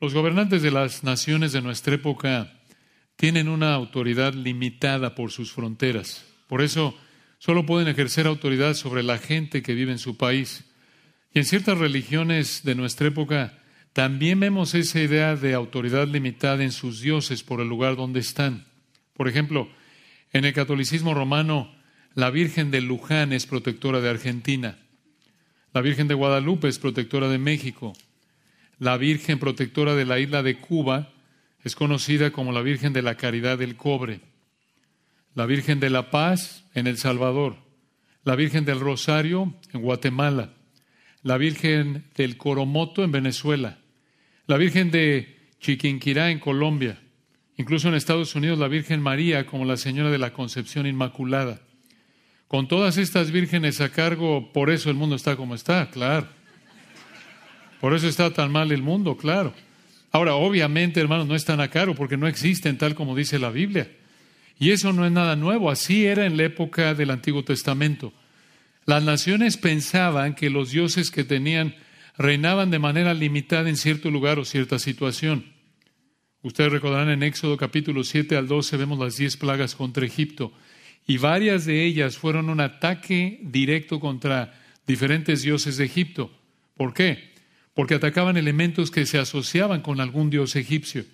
Los gobernantes de las naciones de nuestra época tienen una autoridad limitada por sus fronteras. Por eso solo pueden ejercer autoridad sobre la gente que vive en su país. Y en ciertas religiones de nuestra época también vemos esa idea de autoridad limitada en sus dioses por el lugar donde están. Por ejemplo, en el catolicismo romano, la Virgen de Luján es protectora de Argentina. La Virgen de Guadalupe es protectora de México. La Virgen protectora de la isla de Cuba es conocida como la Virgen de la Caridad del Cobre. La Virgen de la Paz en El Salvador. La Virgen del Rosario en Guatemala. La Virgen del Coromoto en Venezuela. La Virgen de Chiquinquirá en Colombia. Incluso en Estados Unidos la Virgen María como la Señora de la Concepción Inmaculada. Con todas estas vírgenes a cargo, por eso el mundo está como está, claro. Por eso está tan mal el mundo, claro. Ahora, obviamente, hermanos, no están a cargo porque no existen tal como dice la Biblia. Y eso no es nada nuevo, así era en la época del Antiguo Testamento. Las naciones pensaban que los dioses que tenían reinaban de manera limitada en cierto lugar o cierta situación. Ustedes recordarán en Éxodo capítulo 7 al 12 vemos las diez plagas contra Egipto y varias de ellas fueron un ataque directo contra diferentes dioses de Egipto. ¿Por qué? Porque atacaban elementos que se asociaban con algún dios egipcio.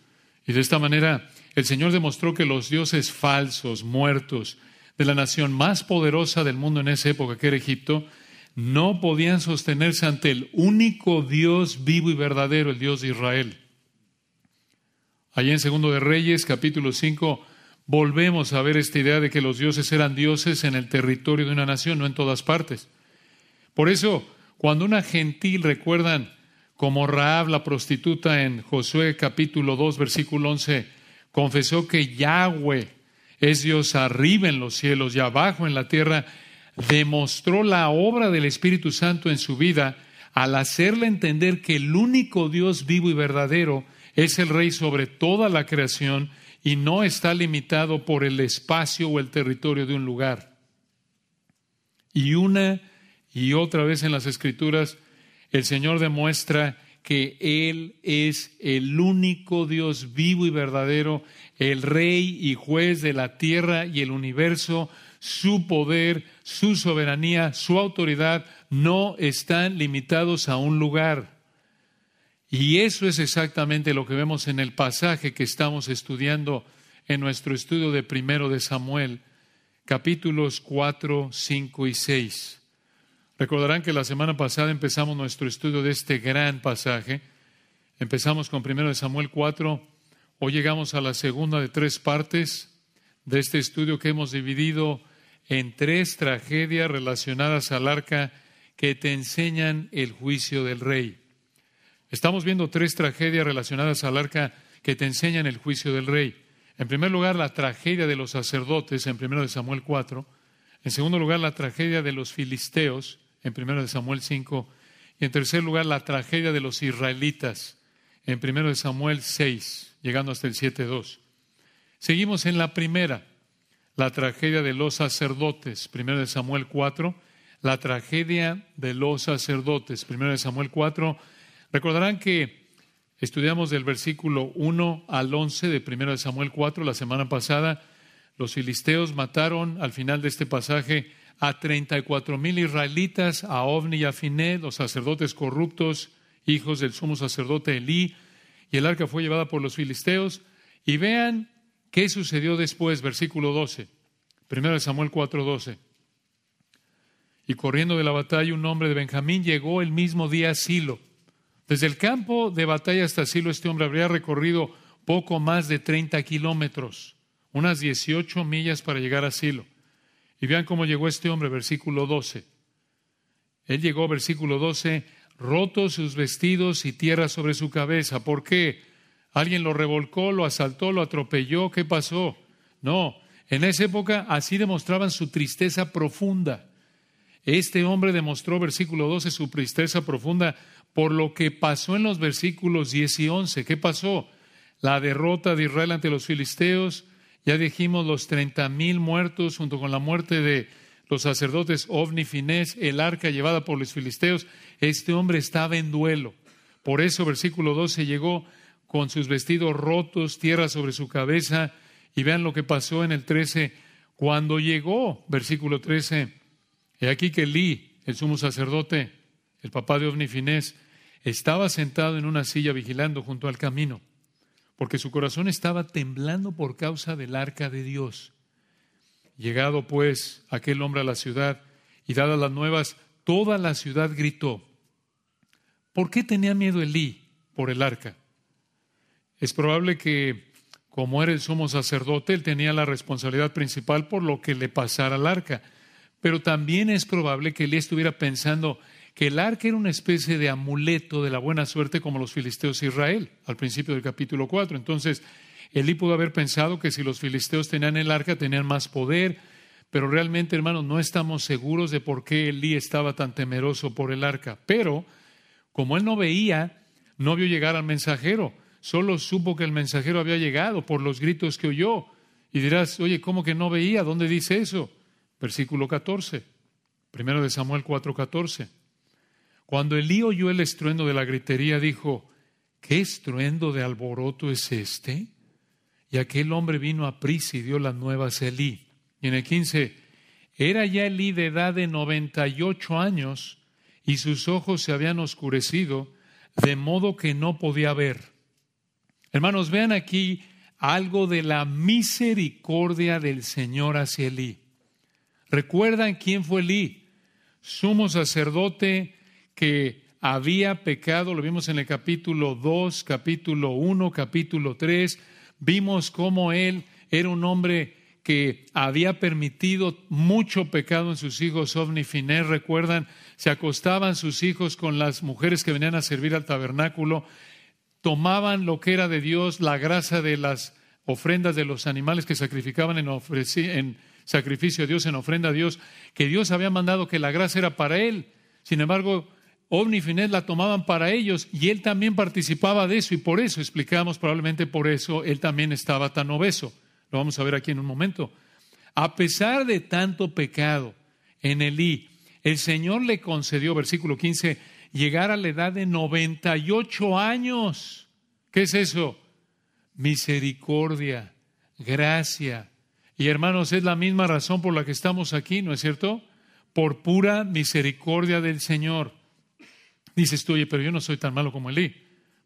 Y de esta manera el Señor demostró que los dioses falsos, muertos, de la nación más poderosa del mundo en esa época, que era Egipto, no podían sostenerse ante el único Dios vivo y verdadero, el Dios de Israel. Allí en Segundo de Reyes, capítulo 5, volvemos a ver esta idea de que los dioses eran dioses en el territorio de una nación, no en todas partes. Por eso, cuando una gentil, recuerdan, como Raab la prostituta en Josué capítulo 2, versículo 11, confesó que Yahweh es Dios arriba en los cielos y abajo en la tierra, demostró la obra del Espíritu Santo en su vida al hacerle entender que el único Dios vivo y verdadero es el rey sobre toda la creación y no está limitado por el espacio o el territorio de un lugar. Y una y otra vez en las Escrituras, el Señor demuestra que Él es el único Dios vivo y verdadero, el Rey y juez de la tierra y el universo, su poder, su soberanía, su autoridad no están limitados a un lugar. Y eso es exactamente lo que vemos en el pasaje que estamos estudiando en nuestro estudio de primero de Samuel, capítulos 4, 5 y 6. Recordarán que la semana pasada empezamos nuestro estudio de este gran pasaje. Empezamos con primero de Samuel 4. Hoy llegamos a la segunda de tres partes de este estudio que hemos dividido en tres tragedias relacionadas al arca que te enseñan el juicio del rey. Estamos viendo tres tragedias relacionadas al arca que te enseñan el juicio del rey. En primer lugar, la tragedia de los sacerdotes en 1 Samuel 4. En segundo lugar, la tragedia de los filisteos en 1 Samuel 5. Y en tercer lugar, la tragedia de los israelitas en 1 Samuel 6, llegando hasta el 7.2. Seguimos en la primera, la tragedia de los sacerdotes, 1 Samuel 4. La tragedia de los sacerdotes, 1 Samuel 4 Recordarán que estudiamos del versículo 1 al 11 de 1 Samuel 4 la semana pasada. Los filisteos mataron al final de este pasaje a 34 mil israelitas, a Ovni y a Finé, los sacerdotes corruptos, hijos del sumo sacerdote Elí, y el arca fue llevada por los filisteos. Y vean qué sucedió después, versículo 12, 1 Samuel 4, 12. Y corriendo de la batalla, un hombre de Benjamín llegó el mismo día a Silo desde el campo de batalla hasta Silo, este hombre habría recorrido poco más de 30 kilómetros, unas 18 millas para llegar a Silo. Y vean cómo llegó este hombre, versículo 12. Él llegó, versículo 12, roto sus vestidos y tierra sobre su cabeza. ¿Por qué? ¿Alguien lo revolcó, lo asaltó, lo atropelló? ¿Qué pasó? No, en esa época así demostraban su tristeza profunda. Este hombre demostró, versículo 12, su tristeza profunda por lo que pasó en los versículos 10 y 11. ¿Qué pasó? La derrota de Israel ante los filisteos, ya dijimos los treinta mil muertos junto con la muerte de los sacerdotes Ovni Finés, el arca llevada por los filisteos. Este hombre estaba en duelo. Por eso, versículo 12, llegó con sus vestidos rotos, tierra sobre su cabeza, y vean lo que pasó en el 13, cuando llegó, versículo 13, he aquí que Elí, el sumo sacerdote, el papá de Ovni Finés, estaba sentado en una silla vigilando junto al camino, porque su corazón estaba temblando por causa del arca de Dios. Llegado pues aquel hombre a la ciudad y dadas las nuevas, toda la ciudad gritó. ¿Por qué tenía miedo Elí por el arca? Es probable que, como era el sumo sacerdote, él tenía la responsabilidad principal por lo que le pasara al arca. Pero también es probable que Elí estuviera pensando el arca era una especie de amuleto de la buena suerte como los filisteos de Israel, al principio del capítulo 4. Entonces, Elí pudo haber pensado que si los filisteos tenían el arca, tenían más poder, pero realmente, hermanos, no estamos seguros de por qué Elí estaba tan temeroso por el arca. Pero, como él no veía, no vio llegar al mensajero, solo supo que el mensajero había llegado por los gritos que oyó. Y dirás, oye, ¿cómo que no veía? ¿Dónde dice eso? Versículo 14, primero de Samuel 4:14. Cuando Elí oyó el estruendo de la gritería, dijo, ¿qué estruendo de alboroto es este? Y aquel hombre vino a prisa y dio las nuevas a Elí. Y en el 15, era ya Elí de edad de 98 años y sus ojos se habían oscurecido, de modo que no podía ver. Hermanos, vean aquí algo de la misericordia del Señor hacia Elí. ¿Recuerdan quién fue Elí? Sumo sacerdote que había pecado, lo vimos en el capítulo 2, capítulo 1, capítulo 3, vimos cómo él era un hombre que había permitido mucho pecado en sus hijos, Ovni Finer, recuerdan, se acostaban sus hijos con las mujeres que venían a servir al tabernáculo, tomaban lo que era de Dios, la grasa de las ofrendas de los animales que sacrificaban en sacrificio a Dios, en ofrenda a Dios, que Dios había mandado que la grasa era para él. Sin embargo, Ovni la tomaban para ellos y él también participaba de eso y por eso, explicamos probablemente por eso, él también estaba tan obeso. Lo vamos a ver aquí en un momento. A pesar de tanto pecado en Elí, el Señor le concedió, versículo 15, llegar a la edad de 98 años. ¿Qué es eso? Misericordia, gracia. Y hermanos, es la misma razón por la que estamos aquí, ¿no es cierto? Por pura misericordia del Señor. Dices tú, oye, pero yo no soy tan malo como Elí.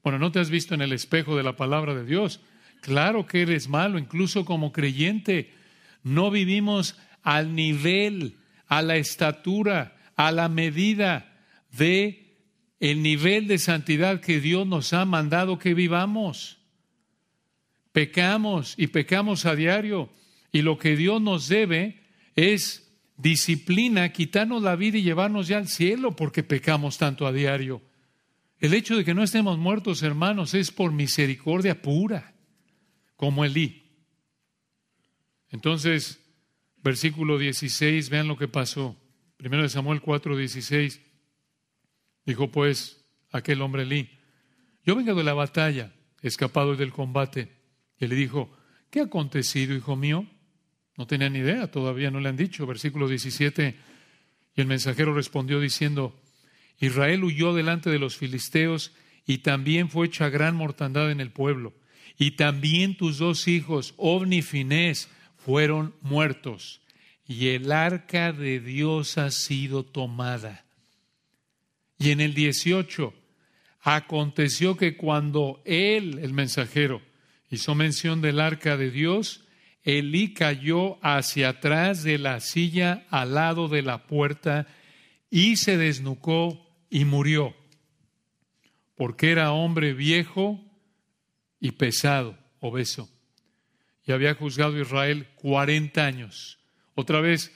Bueno, ¿no te has visto en el espejo de la palabra de Dios? Claro que eres malo, incluso como creyente. No vivimos al nivel, a la estatura, a la medida de el nivel de santidad que Dios nos ha mandado que vivamos. Pecamos y pecamos a diario y lo que Dios nos debe es disciplina, quitarnos la vida y llevarnos ya al cielo porque pecamos tanto a diario. El hecho de que no estemos muertos, hermanos, es por misericordia pura, como Elí. Entonces, versículo 16, vean lo que pasó. Primero de Samuel 4, 16. Dijo pues aquel hombre Elí, yo vengo de la batalla, escapado del combate. Y le dijo, ¿qué ha acontecido, hijo mío? No tenía ni idea, todavía no le han dicho. Versículo 17. Y el mensajero respondió diciendo, Israel huyó delante de los filisteos y también fue hecha gran mortandad en el pueblo. Y también tus dos hijos, Ovni y Finés, fueron muertos. Y el arca de Dios ha sido tomada. Y en el 18, aconteció que cuando él, el mensajero, hizo mención del arca de Dios, Elí cayó hacia atrás de la silla al lado de la puerta y se desnucó y murió, porque era hombre viejo y pesado, obeso. Y había juzgado a Israel 40 años. Otra vez,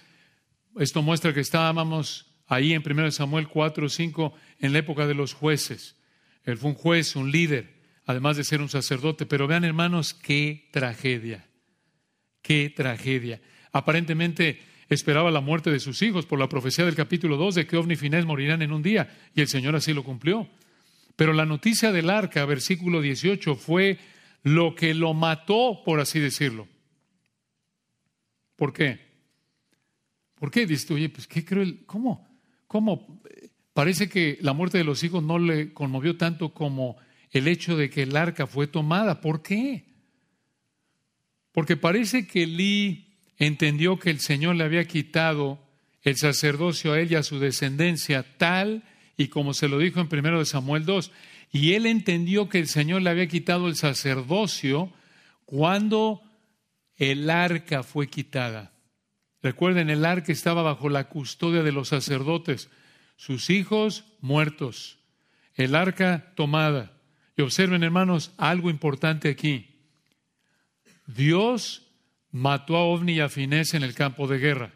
esto muestra que estábamos ahí en 1 Samuel 4 o 5 en la época de los jueces. Él fue un juez, un líder, además de ser un sacerdote. Pero vean, hermanos, qué tragedia. Qué tragedia. Aparentemente esperaba la muerte de sus hijos por la profecía del capítulo 2 de que Ovni y Finés morirán en un día, y el Señor así lo cumplió. Pero la noticia del arca, versículo 18, fue lo que lo mató, por así decirlo. ¿Por qué? ¿Por qué? Dice, oye, pues qué cruel, ¿cómo? ¿Cómo? Parece que la muerte de los hijos no le conmovió tanto como el hecho de que el arca fue tomada. ¿Por qué? Porque parece que Lee entendió que el Señor le había quitado el sacerdocio a él y a su descendencia, tal y como se lo dijo en 1 Samuel 2. Y él entendió que el Señor le había quitado el sacerdocio cuando el arca fue quitada. Recuerden, el arca estaba bajo la custodia de los sacerdotes, sus hijos muertos, el arca tomada. Y observen, hermanos, algo importante aquí. Dios mató a Ovni y a Finés en el campo de guerra.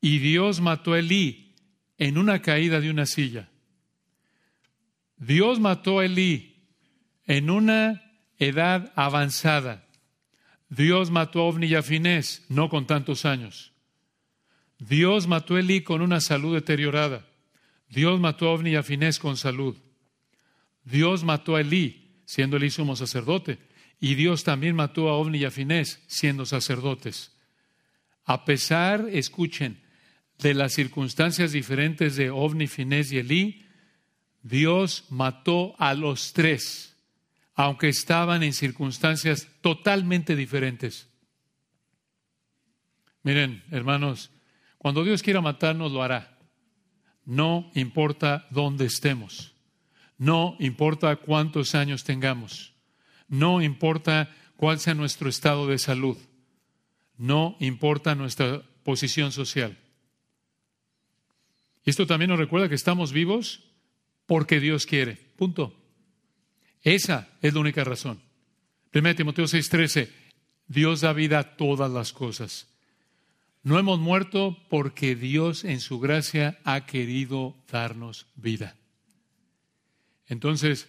Y Dios mató a Elí en una caída de una silla. Dios mató a Elí en una edad avanzada. Dios mató a Ovni y a Finés, no con tantos años. Dios mató a Elí con una salud deteriorada. Dios mató a Ovni y a Finés con salud. Dios mató a Elí, siendo Elí sumo sacerdote. Y Dios también mató a Ovni y a Finés, siendo sacerdotes. A pesar, escuchen, de las circunstancias diferentes de Ovni, Finés y Elí, Dios mató a los tres aunque estaban en circunstancias totalmente diferentes. Miren, hermanos, cuando Dios quiera matarnos, lo hará. No importa dónde estemos. No importa cuántos años tengamos. No importa cuál sea nuestro estado de salud. No importa nuestra posición social. Y esto también nos recuerda que estamos vivos porque Dios quiere. Punto. Esa es la única razón. 1 Timoteo 6:13, Dios da vida a todas las cosas. No hemos muerto porque Dios en su gracia ha querido darnos vida. Entonces,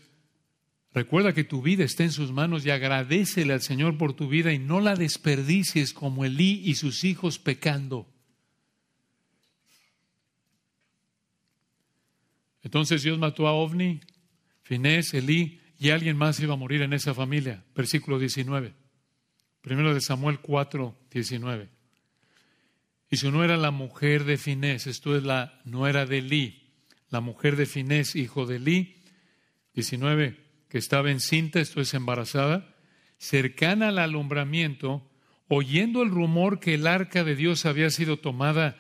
recuerda que tu vida está en sus manos y agradecele al Señor por tu vida y no la desperdicies como Elí y sus hijos pecando. Entonces Dios mató a Ovni, Finés, Elí, y alguien más iba a morir en esa familia. Versículo 19. Primero de Samuel 4, 19. Y su era la mujer de Finés, esto es la nuera de Elí, la mujer de Finés, hijo de Elí, 19, que estaba encinta, esto es embarazada, cercana al alumbramiento, oyendo el rumor que el arca de Dios había sido tomada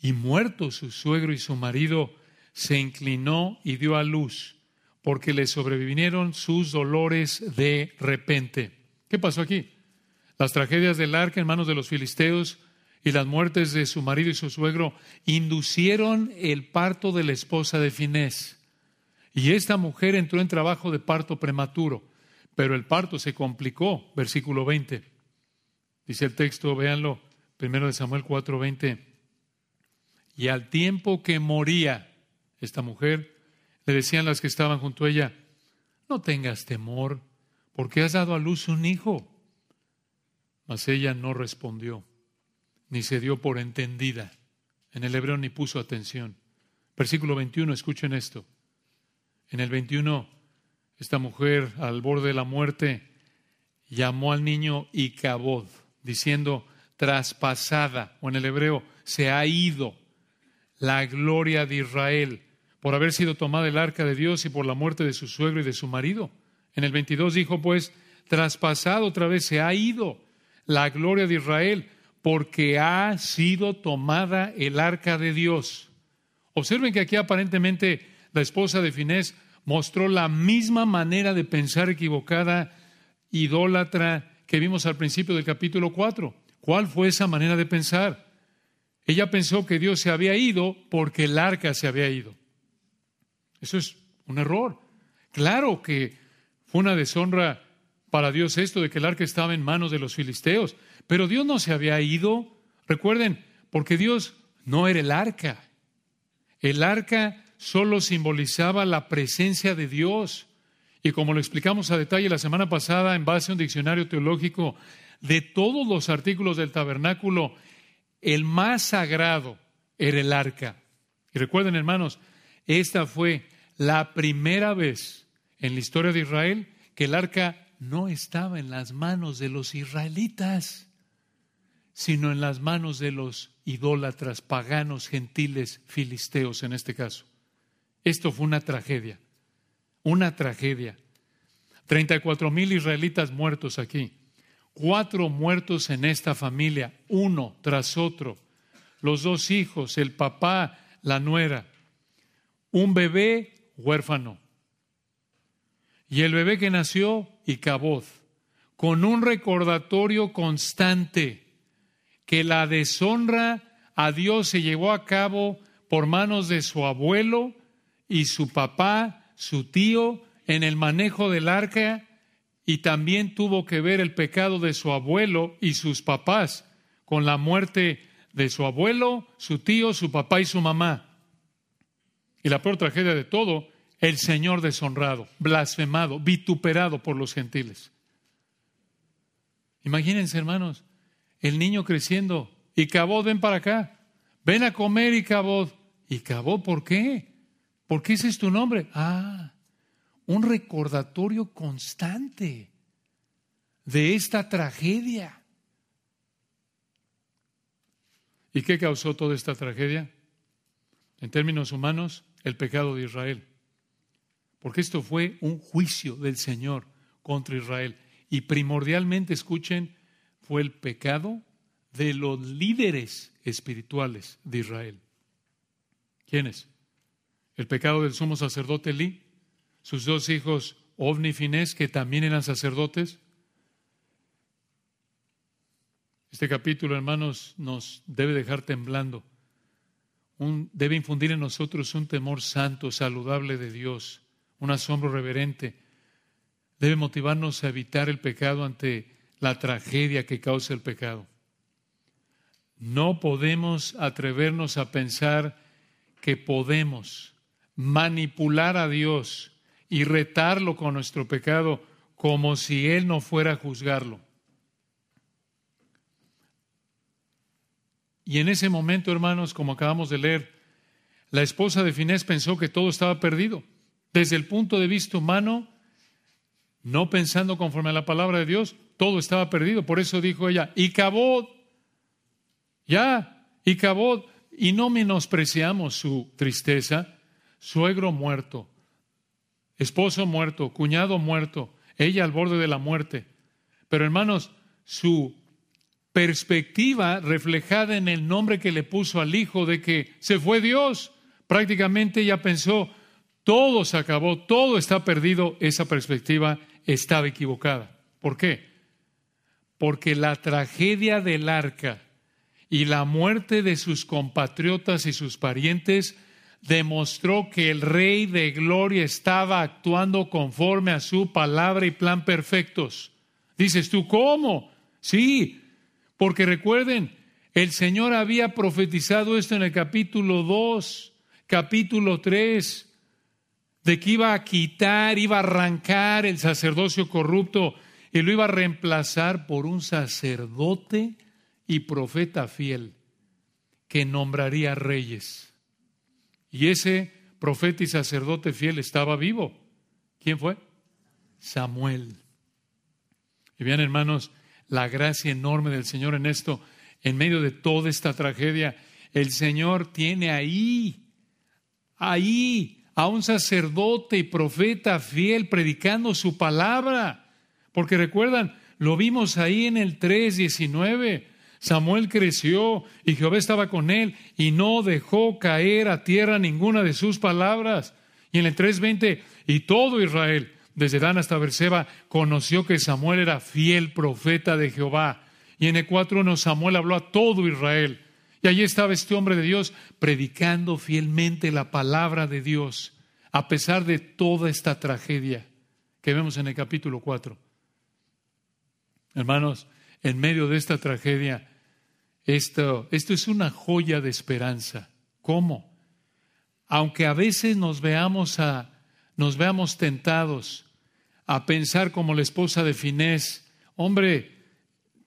y muerto su suegro y su marido, se inclinó y dio a luz porque le sobrevinieron sus dolores de repente. ¿Qué pasó aquí? Las tragedias del arca en manos de los filisteos y las muertes de su marido y su suegro inducieron el parto de la esposa de Finés. Y esta mujer entró en trabajo de parto prematuro, pero el parto se complicó, versículo 20. Dice el texto, véanlo, primero de Samuel 4:20. Y al tiempo que moría esta mujer, le decían las que estaban junto a ella, no tengas temor, porque has dado a luz un hijo. Mas ella no respondió, ni se dio por entendida. En el hebreo ni puso atención. Versículo 21, escuchen esto. En el 21, esta mujer al borde de la muerte llamó al niño Icabod, diciendo, traspasada, o en el hebreo, se ha ido la gloria de Israel por haber sido tomada el arca de Dios y por la muerte de su suegro y de su marido. En el 22 dijo, pues, traspasado otra vez, se ha ido la gloria de Israel, porque ha sido tomada el arca de Dios. Observen que aquí aparentemente la esposa de Finés mostró la misma manera de pensar equivocada, idólatra, que vimos al principio del capítulo 4. ¿Cuál fue esa manera de pensar? Ella pensó que Dios se había ido porque el arca se había ido. Eso es un error. Claro que fue una deshonra para Dios esto de que el arca estaba en manos de los filisteos, pero Dios no se había ido. Recuerden, porque Dios no era el arca. El arca solo simbolizaba la presencia de Dios. Y como lo explicamos a detalle la semana pasada en base a un diccionario teológico, de todos los artículos del tabernáculo, el más sagrado era el arca. Y recuerden, hermanos, esta fue la primera vez en la historia de Israel que el arca no estaba en las manos de los israelitas, sino en las manos de los idólatras, paganos, gentiles, filisteos en este caso. Esto fue una tragedia, una tragedia. 34 mil israelitas muertos aquí. Cuatro muertos en esta familia, uno tras otro. Los dos hijos, el papá, la nuera. Un bebé huérfano. Y el bebé que nació, Icabod, con un recordatorio constante que la deshonra a Dios se llevó a cabo por manos de su abuelo y su papá, su tío, en el manejo del arca, y también tuvo que ver el pecado de su abuelo y sus papás con la muerte de su abuelo, su tío, su papá y su mamá. Y la peor tragedia de todo, el Señor deshonrado, blasfemado, vituperado por los gentiles. Imagínense, hermanos, el niño creciendo. Y Cabot, ven para acá. Ven a comer y Cabot. ¿Y Cabot por qué? ¿Por qué ese es tu nombre? Ah, un recordatorio constante de esta tragedia. ¿Y qué causó toda esta tragedia? En términos humanos, el pecado de Israel. Porque esto fue un juicio del Señor contra Israel. Y primordialmente, escuchen, fue el pecado de los líderes espirituales de Israel. ¿Quiénes? El pecado del sumo sacerdote Elí, sus dos hijos Ovni y Finés, que también eran sacerdotes. Este capítulo, hermanos, nos debe dejar temblando. debe infundir en nosotros un temor santo, saludable de Dios, un asombro reverente. Debe motivarnos a evitar el pecado ante la tragedia que causa el pecado. No podemos atrevernos a pensar que podemos manipular a Dios y retarlo con nuestro pecado como si Él no fuera a juzgarlo. Y en ese momento, hermanos, como acabamos de leer, la esposa de Finés pensó que todo estaba perdido. Desde el punto de vista humano, no pensando conforme a la palabra de Dios, todo estaba perdido. Por eso dijo ella, y cabot, ya, y cabot, y no menospreciamos su tristeza, suegro muerto, esposo muerto, cuñado muerto, ella al borde de la muerte. Pero hermanos, su perspectiva reflejada en el nombre que le puso al hijo de que se fue Dios, prácticamente ella pensó, todo se acabó, todo está perdido, esa perspectiva estaba equivocada. ¿Por qué? Porque la tragedia del arca y la muerte de sus compatriotas y sus parientes demostró que el Rey de Gloria estaba actuando conforme a su palabra y plan perfectos. Dices tú, ¿cómo? Sí, porque recuerden, el Señor había profetizado esto en el capítulo 2, capítulo 3, de que iba a quitar, iba a arrancar el sacerdocio corrupto y lo iba a reemplazar por un sacerdote y profeta fiel que nombraría reyes. Y ese profeta y sacerdote fiel estaba vivo. ¿Quién fue? Samuel. Y bien, hermanos, la gracia enorme del Señor en esto, en medio de toda esta tragedia, el Señor tiene ahí, ahí, a un sacerdote y profeta fiel predicando su palabra. Porque recuerdan, lo vimos ahí en el 3.19. Samuel creció y Jehová estaba con él y no dejó caer a tierra ninguna de sus palabras. Y en el 3.20, y todo Israel, desde Dan hasta Berseba, conoció que Samuel era fiel profeta de Jehová. Y en el 4.1 Samuel habló a todo Israel. Y allí estaba este hombre de Dios predicando fielmente la palabra de Dios, a pesar de toda esta tragedia que vemos en el capítulo 4. Hermanos, en medio de esta tragedia, esto, esto es una joya de esperanza. ¿Cómo? Aunque a veces nos veamos, a, nos veamos tentados a pensar como la esposa de Finés, hombre,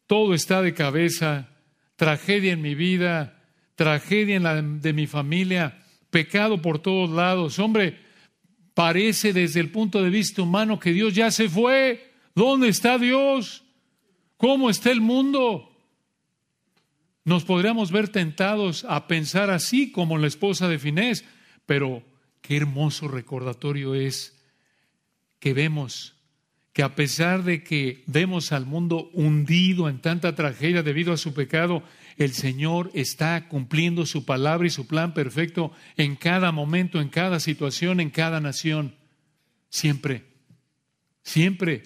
todo está de cabeza, tragedia en mi vida, tragedia en la de mi familia, pecado por todos lados. Hombre, parece desde el punto de vista humano que Dios ya se fue. ¿Dónde está Dios? ¿Cómo está el mundo? Nos podríamos ver tentados a pensar así como la esposa de Finés, pero qué hermoso recordatorio es que vemos que a pesar de que vemos al mundo hundido en tanta tragedia debido a su pecado, el Señor está cumpliendo su palabra y su plan perfecto en cada momento, en cada situación, en cada nación. Siempre, siempre.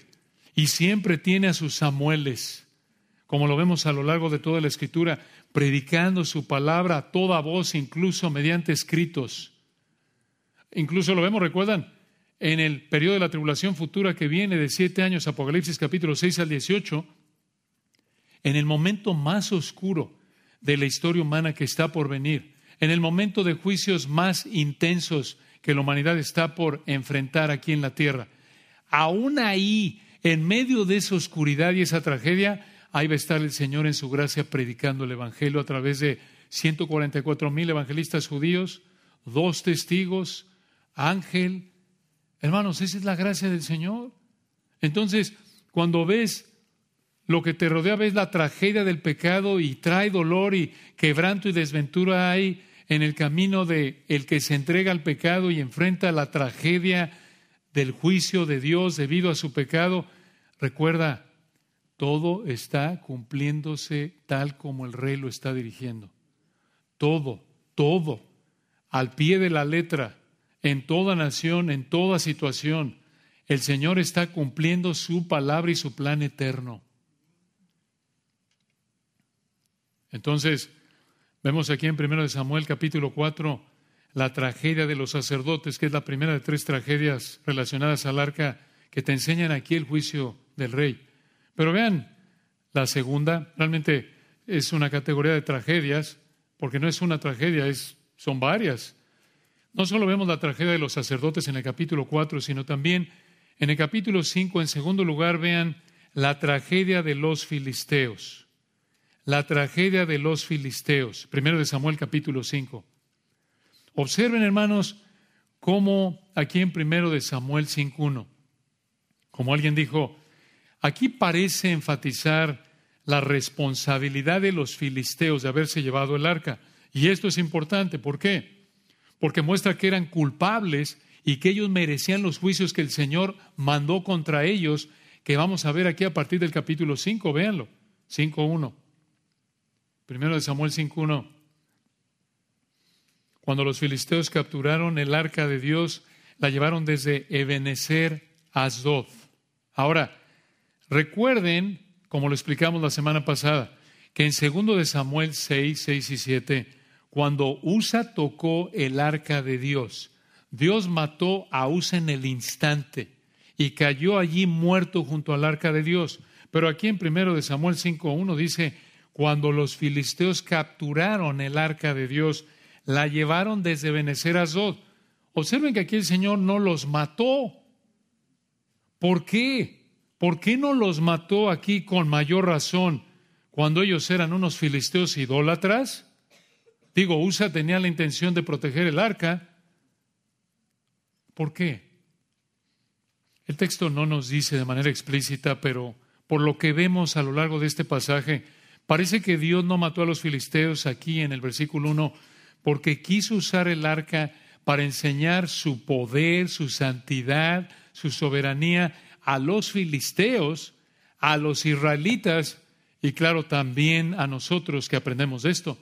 Y siempre tiene a sus Samueles, como lo vemos a lo largo de toda la Escritura, predicando su palabra a toda voz, incluso mediante escritos. Incluso lo vemos, recuerdan, en el periodo de la tribulación futura que viene de siete años, Apocalipsis capítulo 6 al 18, en el momento más oscuro de la historia humana que está por venir, en el momento de juicios más intensos que la humanidad está por enfrentar aquí en la tierra. Aún ahí, en medio de esa oscuridad y esa tragedia, ahí va a estar el Señor en su gracia predicando el Evangelio a través de 144 mil evangelistas judíos, dos testigos, ángel, Hermanos, esa es la gracia del Señor. Entonces, cuando ves lo que te rodea, ves la tragedia del pecado y trae dolor y quebranto y desventura hay en el camino de el que se entrega al pecado y enfrenta la tragedia del juicio de Dios debido a su pecado, recuerda, todo está cumpliéndose tal como el rey lo está dirigiendo. Todo, todo, al pie de la letra en toda nación, en toda situación. El Señor está cumpliendo su palabra y su plan eterno. Entonces, vemos aquí en 1 Samuel capítulo 4 la tragedia de los sacerdotes, que es la primera de tres tragedias relacionadas al arca que te enseñan aquí el juicio del rey. Pero vean, la segunda realmente es una categoría de tragedias, porque no es una tragedia, es, son varias. No solo vemos la tragedia de los sacerdotes en el capítulo 4, sino también en el capítulo 5, en segundo lugar, vean la tragedia de los filisteos. La tragedia de los filisteos. Primero de Samuel capítulo 5. Observen, hermanos, cómo aquí en primero de Samuel 5.1, como alguien dijo, aquí parece enfatizar la responsabilidad de los filisteos de haberse llevado el arca. Y esto es importante, ¿por qué? porque muestra que eran culpables y que ellos merecían los juicios que el Señor mandó contra ellos, que vamos a ver aquí a partir del capítulo 5, véanlo, 5.1. Primero de Samuel 5.1. Cuando los filisteos capturaron el arca de Dios, la llevaron desde Ebenezer a Asdod. Ahora, recuerden, como lo explicamos la semana pasada, que en segundo de Samuel 6, 6 y 7, cuando Usa tocó el arca de Dios, Dios mató a Usa en el instante y cayó allí muerto junto al arca de Dios. Pero aquí en primero de Samuel 5.1 dice, cuando los filisteos capturaron el arca de Dios, la llevaron desde Benecer a Zod. Observen que aquí el Señor no los mató. ¿Por qué? ¿Por qué no los mató aquí con mayor razón cuando ellos eran unos filisteos idólatras? Digo, Usa tenía la intención de proteger el arca. ¿Por qué? El texto no nos dice de manera explícita, pero por lo que vemos a lo largo de este pasaje, parece que Dios no mató a los filisteos aquí en el versículo 1 porque quiso usar el arca para enseñar su poder, su santidad, su soberanía a los filisteos, a los israelitas y claro también a nosotros que aprendemos de esto.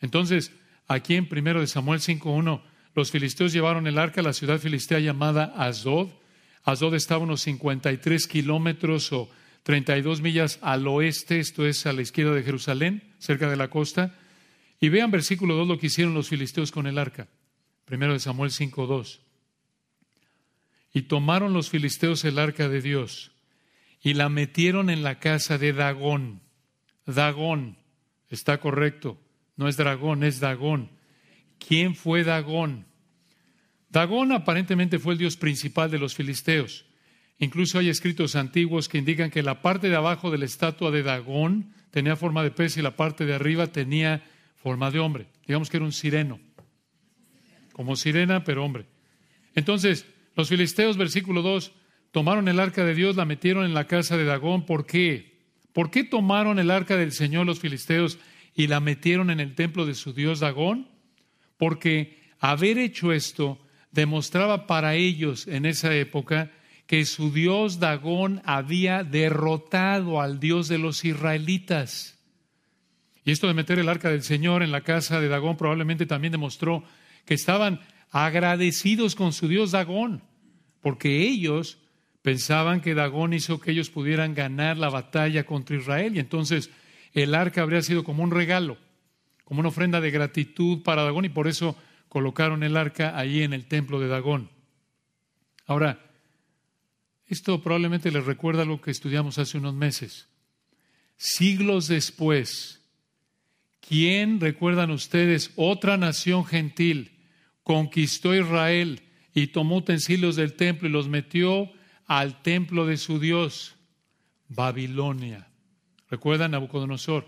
Entonces, aquí en 1 Samuel 5.1, los filisteos llevaron el arca a la ciudad filistea llamada Azod. Azod estaba unos 53 kilómetros o 32 millas al oeste, esto es a la izquierda de Jerusalén, cerca de la costa. Y vean versículo 2 lo que hicieron los filisteos con el arca. 1 Samuel 5.2. Y tomaron los filisteos el arca de Dios y la metieron en la casa de Dagón. Dagón, está correcto. No es dragón, es Dagón. ¿Quién fue Dagón? Dagón aparentemente fue el dios principal de los filisteos. Incluso hay escritos antiguos que indican que la parte de abajo de la estatua de Dagón tenía forma de pez y la parte de arriba tenía forma de hombre. Digamos que era un sireno. Como sirena, pero hombre. Entonces, los filisteos, versículo 2, tomaron el arca de Dios, la metieron en la casa de Dagón. ¿Por qué? ¿Por qué tomaron el arca del Señor los filisteos y la metieron en el templo de su dios Dagón, porque haber hecho esto demostraba para ellos en esa época que su dios Dagón había derrotado al dios de los israelitas. Y esto de meter el arca del Señor en la casa de Dagón probablemente también demostró que estaban agradecidos con su dios Dagón, porque ellos pensaban que Dagón hizo que ellos pudieran ganar la batalla contra Israel y entonces el arca habría sido como un regalo, como una ofrenda de gratitud para Dagón y por eso colocaron el arca ahí en el templo de Dagón. Ahora, esto probablemente les recuerda lo que estudiamos hace unos meses. Siglos después, ¿quién, recuerdan ustedes, otra nación gentil conquistó Israel y tomó utensilios del templo y los metió al templo de su Dios? Babilonia. ¿Recuerdan Nabucodonosor?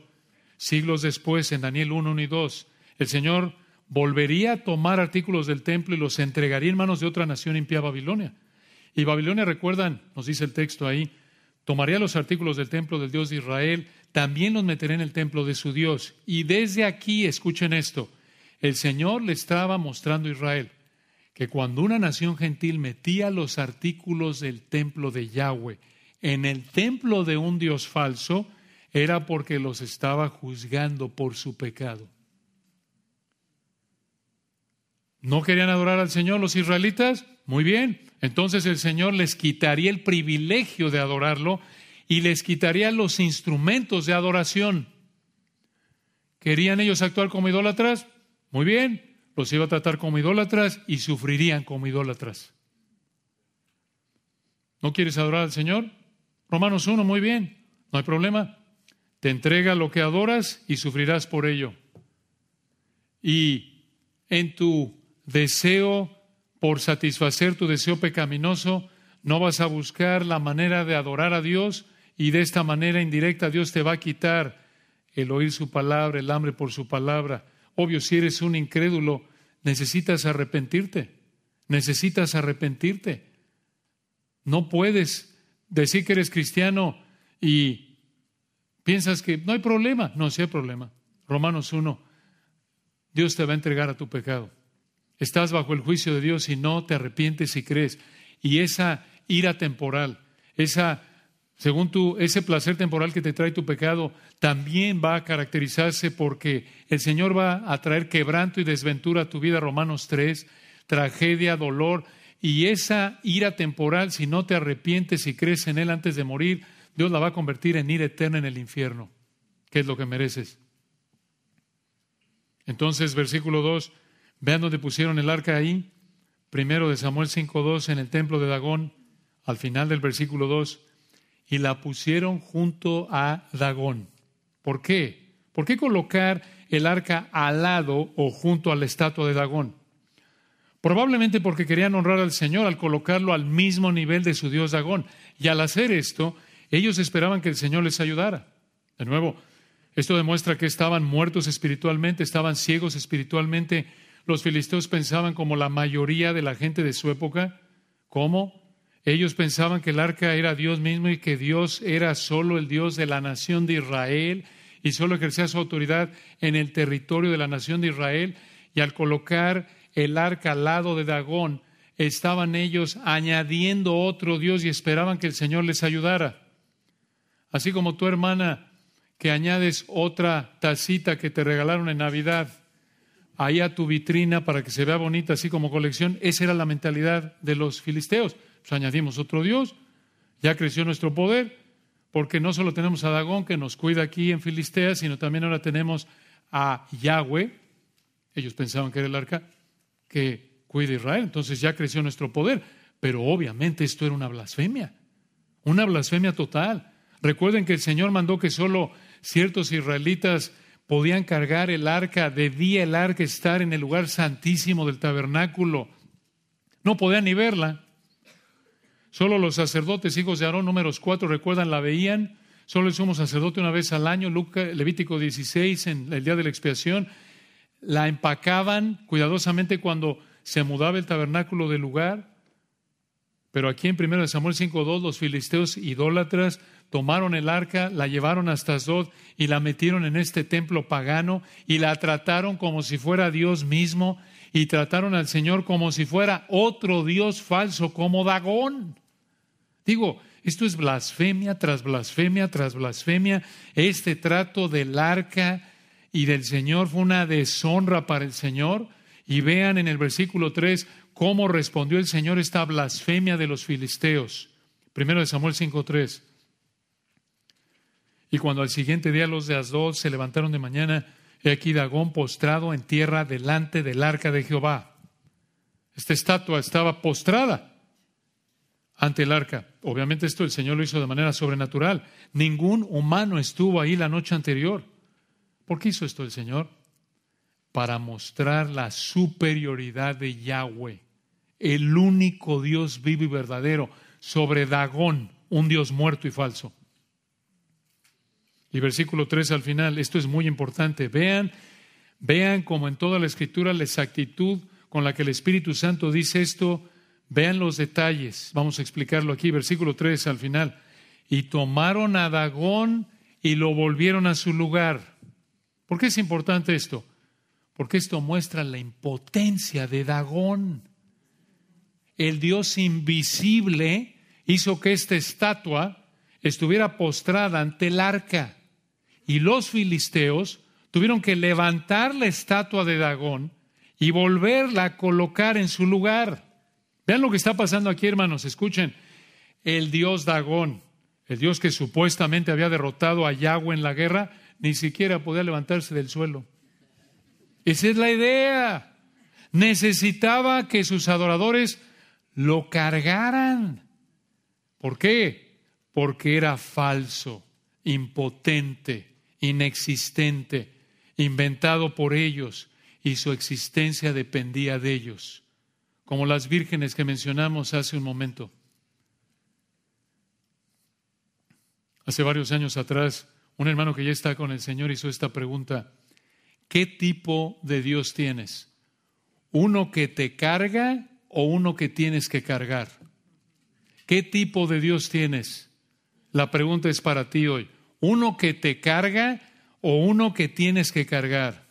Siglos después, en Daniel 1, 1 y 2, el Señor volvería a tomar artículos del templo y los entregaría en manos de otra nación impía Babilonia. Y Babilonia, recuerdan, nos dice el texto ahí, tomaría los artículos del templo del Dios de Israel, también los metería en el templo de su Dios. Y desde aquí, escuchen esto, el Señor le estaba mostrando a Israel que cuando una nación gentil metía los artículos del templo de Yahweh en el templo de un Dios falso, era porque los estaba juzgando por su pecado. ¿No querían adorar al Señor los israelitas? Muy bien. Entonces el Señor les quitaría el privilegio de adorarlo y les quitaría los instrumentos de adoración. ¿Querían ellos actuar como idólatras? Muy bien, los iba a tratar como idólatras y sufrirían como idólatras. ¿No quieres adorar al Señor? Romanos 1, muy bien, no hay problema. Te entrega lo que adoras y sufrirás por ello. Y en tu deseo por satisfacer tu deseo pecaminoso, no vas a buscar la manera de adorar a Dios y de esta manera indirecta Dios te va a quitar el oír su palabra, el hambre por su palabra. Obvio, si eres un incrédulo, necesitas arrepentirte, necesitas arrepentirte. No puedes decir que eres cristiano y piensas que no hay problema. No, sí hay problema. Romanos 1, Dios te va a entregar a tu pecado. Estás bajo el juicio de Dios y no te arrepientes y crees. Y esa ira temporal, esa, según tú, ese placer temporal que te trae tu pecado, también va a caracterizarse porque el Señor va a traer quebranto y desventura a tu vida, Romanos 3, tragedia, dolor. Y esa ira temporal, si no te arrepientes y crees en Él antes de morir, Dios la va a convertir en ira eterna en el infierno, que es lo que mereces. Entonces, versículo 2, Vean dónde pusieron el arca ahí. Primero de Samuel 5.2 en el templo de Dagón, al final del versículo 2. Y la pusieron junto a Dagón. ¿Por qué? ¿Por qué colocar el arca al lado o junto a la estatua de Dagón? Probablemente porque querían honrar al Señor al colocarlo al mismo nivel de su dios Dagón. Y al hacer esto, ellos esperaban que el Señor les ayudara. De nuevo, esto demuestra que estaban muertos espiritualmente, estaban ciegos espiritualmente los filisteos pensaban como la mayoría de la gente de su época. ¿Cómo? Ellos pensaban que el arca era Dios mismo y que Dios era solo el Dios de la nación de Israel y solo ejercía su autoridad en el territorio de la nación de Israel. Y al colocar el arca al lado de Dagón, estaban ellos añadiendo otro Dios y esperaban que el Señor les ayudara. Así como tu hermana que añades otra tacita que te regalaron en Navidad ahí a tu vitrina para que se vea bonita, así como colección. Esa era la mentalidad de los filisteos. Pues añadimos otro Dios, ya creció nuestro poder, porque no solo tenemos a Dagón que nos cuida aquí en Filistea, sino también ahora tenemos a Yahweh, ellos pensaban que era el arca, que cuida Israel, entonces ya creció nuestro poder. Pero obviamente esto era una blasfemia, una blasfemia total. Recuerden que el Señor mandó que solo ciertos israelitas podían cargar el arca, debía el arca estar en el lugar santísimo del tabernáculo. No podían ni verla. Solo los sacerdotes, hijos de Aarón, números cuatro, recuerdan, la veían. Solo el sumo sacerdote una vez al año, Levítico 16, en el día de la expiación. La empacaban cuidadosamente cuando se mudaba el tabernáculo del lugar. Pero aquí en 1 Samuel 5.2 los filisteos idólatras tomaron el arca, la llevaron hasta Asdod y la metieron en este templo pagano y la trataron como si fuera Dios mismo y trataron al Señor como si fuera otro Dios falso como Dagón. Digo, esto es blasfemia tras blasfemia tras blasfemia. Este trato del arca y del Señor fue una deshonra para el Señor. Y vean en el versículo 3 cómo respondió el Señor esta blasfemia de los filisteos. Primero de Samuel 5.3. Y cuando al siguiente día los de Asdod se levantaron de mañana, he aquí Dagón postrado en tierra delante del arca de Jehová. Esta estatua estaba postrada ante el arca. Obviamente esto el Señor lo hizo de manera sobrenatural. Ningún humano estuvo ahí la noche anterior. ¿Por qué hizo esto el Señor? Para mostrar la superioridad de Yahweh, el único Dios vivo y verdadero, sobre Dagón, un Dios muerto y falso. Y versículo 3 al final, esto es muy importante. Vean, vean como en toda la escritura la exactitud con la que el Espíritu Santo dice esto Vean los detalles, vamos a explicarlo aquí, versículo 3 al final. Y tomaron a Dagón y lo volvieron a su lugar. ¿Por qué es importante esto? Porque esto muestra la impotencia de Dagón. El Dios invisible hizo que esta estatua estuviera postrada ante el arca. Y los filisteos tuvieron que levantar la estatua de Dagón y volverla a colocar en su lugar. Vean lo que está pasando aquí, hermanos. Escuchen. El dios Dagón, el dios que supuestamente había derrotado a Yahweh en la guerra, ni siquiera podía levantarse del suelo. Esa es la idea. Necesitaba que sus adoradores lo cargaran. ¿Por qué? Porque era falso, impotente, inexistente, inventado por ellos y su existencia dependía de ellos como las vírgenes que mencionamos hace un momento. Hace varios años atrás, un hermano que ya está con el Señor hizo esta pregunta, ¿qué tipo de Dios tienes? ¿Uno que te carga o uno que tienes que cargar? ¿Qué tipo de Dios tienes? La pregunta es para ti hoy. ¿Uno que te carga o uno que tienes que cargar?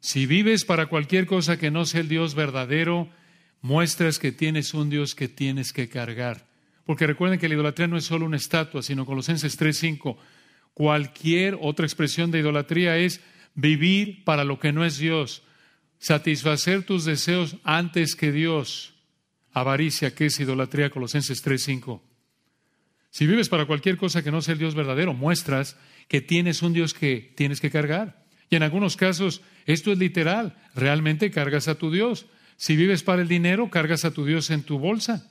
Si vives para cualquier cosa que no sea el Dios verdadero, muestras que tienes un Dios que tienes que cargar. Porque recuerden que la idolatría no es solo una estatua, sino Colosenses 3:5. Cualquier otra expresión de idolatría es vivir para lo que no es Dios, satisfacer tus deseos antes que Dios. Avaricia, que es idolatría, Colosenses 3:5. Si vives para cualquier cosa que no sea el Dios verdadero, muestras que tienes un Dios que tienes que cargar. Y en algunos casos esto es literal, realmente cargas a tu Dios. Si vives para el dinero, cargas a tu Dios en tu bolsa.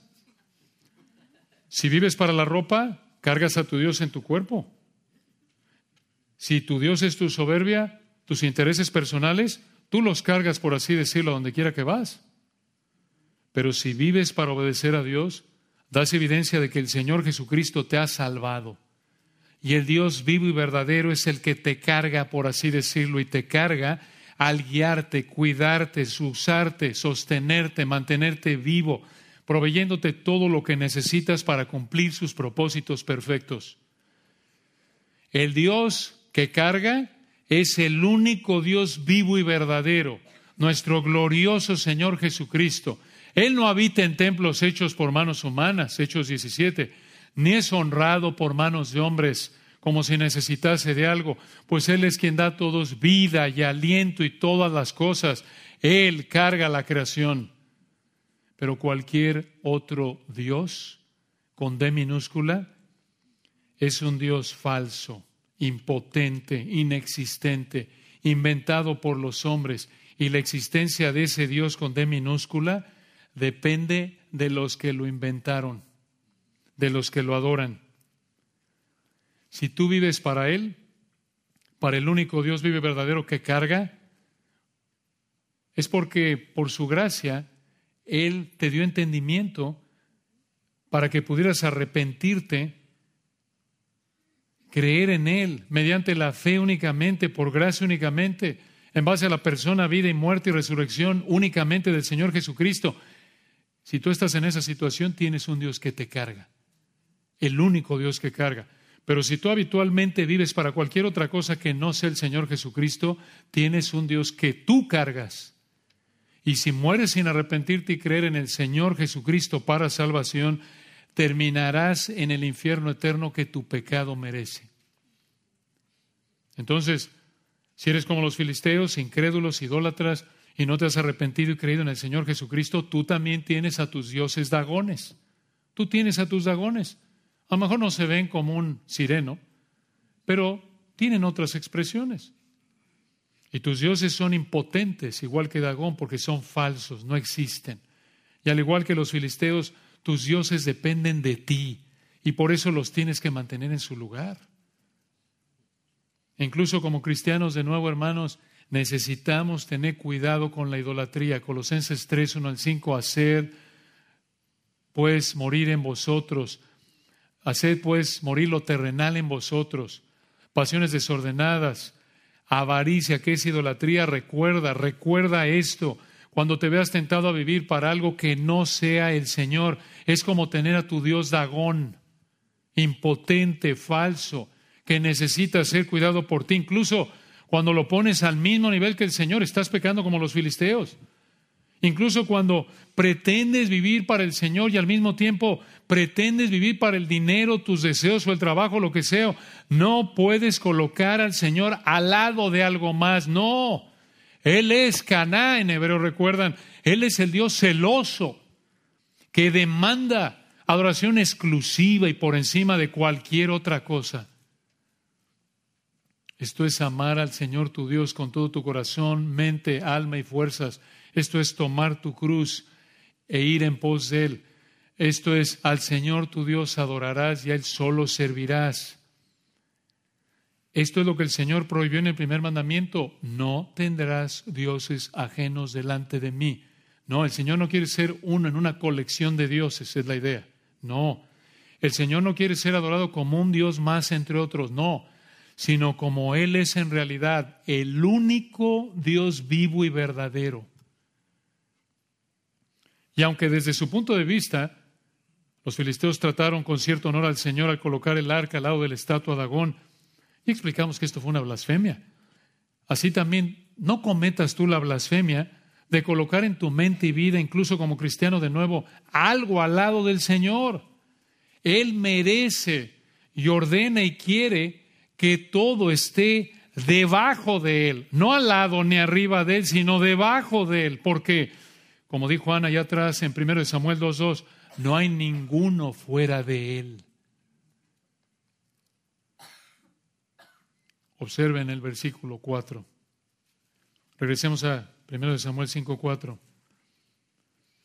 Si vives para la ropa, cargas a tu Dios en tu cuerpo. Si tu Dios es tu soberbia, tus intereses personales, tú los cargas, por así decirlo, donde quiera que vas. Pero si vives para obedecer a Dios, das evidencia de que el Señor Jesucristo te ha salvado. Y el Dios vivo y verdadero es el que te carga, por así decirlo, y te carga al guiarte, cuidarte, usarte, sostenerte, mantenerte vivo, proveyéndote todo lo que necesitas para cumplir sus propósitos perfectos. El Dios que carga es el único Dios vivo y verdadero, nuestro glorioso Señor Jesucristo. Él no habita en templos hechos por manos humanas, Hechos 17, ni es honrado por manos de hombres, como si necesitase de algo, pues Él es quien da a todos vida y aliento y todas las cosas. Él carga la creación. Pero cualquier otro Dios con D minúscula es un Dios falso, impotente, inexistente, inventado por los hombres. Y la existencia de ese Dios con D minúscula depende de los que lo inventaron, de los que lo adoran. Si tú vives para Él, para el único Dios vive verdadero que carga, es porque por su gracia Él te dio entendimiento para que pudieras arrepentirte, creer en Él mediante la fe únicamente, por gracia únicamente, en base a la persona, vida y muerte y resurrección únicamente del Señor Jesucristo. Si tú estás en esa situación, tienes un Dios que te carga, el único Dios que carga. Pero si tú habitualmente vives para cualquier otra cosa que no sea el Señor Jesucristo, tienes un Dios que tú cargas. Y si mueres sin arrepentirte y creer en el Señor Jesucristo para salvación, terminarás en el infierno eterno que tu pecado merece. Entonces, si eres como los filisteos, incrédulos, idólatras, y no te has arrepentido y creído en el Señor Jesucristo, tú también tienes a tus dioses dagones. Tú tienes a tus dagones. A lo mejor no se ven como un sireno, pero tienen otras expresiones. Y tus dioses son impotentes, igual que Dagón, porque son falsos, no existen. Y al igual que los filisteos, tus dioses dependen de ti y por eso los tienes que mantener en su lugar. Incluso como cristianos, de nuevo, hermanos, necesitamos tener cuidado con la idolatría. Colosenses 3, 1 al 5, hacer pues morir en vosotros, hacer pues morir lo terrenal en vosotros, pasiones desordenadas, avaricia, que es idolatría, recuerda, recuerda esto. Cuando te veas tentado a vivir para algo que no sea el Señor, es como tener a tu Dios Dagón, impotente, falso, que necesita ser cuidado por ti. Incluso cuando lo pones al mismo nivel que el Señor, estás pecando como los filisteos. Incluso cuando pretendes vivir para el Señor y al mismo tiempo pretendes vivir para el dinero, tus deseos o el trabajo, lo que sea, no puedes colocar al Señor al lado de algo más. No. Él es Caná en hebreo, recuerdan. Él es el Dios celoso que demanda adoración exclusiva y por encima de cualquier otra cosa. Esto es amar al Señor tu Dios con todo tu corazón, mente, alma y fuerzas esto es tomar tu cruz e ir en pos de Él. Esto es, al Señor tu Dios adorarás y a Él solo servirás. Esto es lo que el Señor prohibió en el primer mandamiento. No tendrás dioses ajenos delante de mí. No, el Señor no quiere ser uno en una colección de dioses, es la idea. No, el Señor no quiere ser adorado como un Dios más entre otros, no, sino como Él es en realidad el único Dios vivo y verdadero. Y aunque desde su punto de vista los filisteos trataron con cierto honor al Señor al colocar el arca al lado de la estatua de Agón, y explicamos que esto fue una blasfemia. Así también no cometas tú la blasfemia de colocar en tu mente y vida, incluso como cristiano de nuevo, algo al lado del Señor. Él merece y ordena y quiere que todo esté debajo de Él, no al lado ni arriba de Él, sino debajo de Él, porque como dijo Ana allá atrás en 1 Samuel 2.2, no hay ninguno fuera de él. Observen el versículo 4. Regresemos a 1 Samuel 5.4.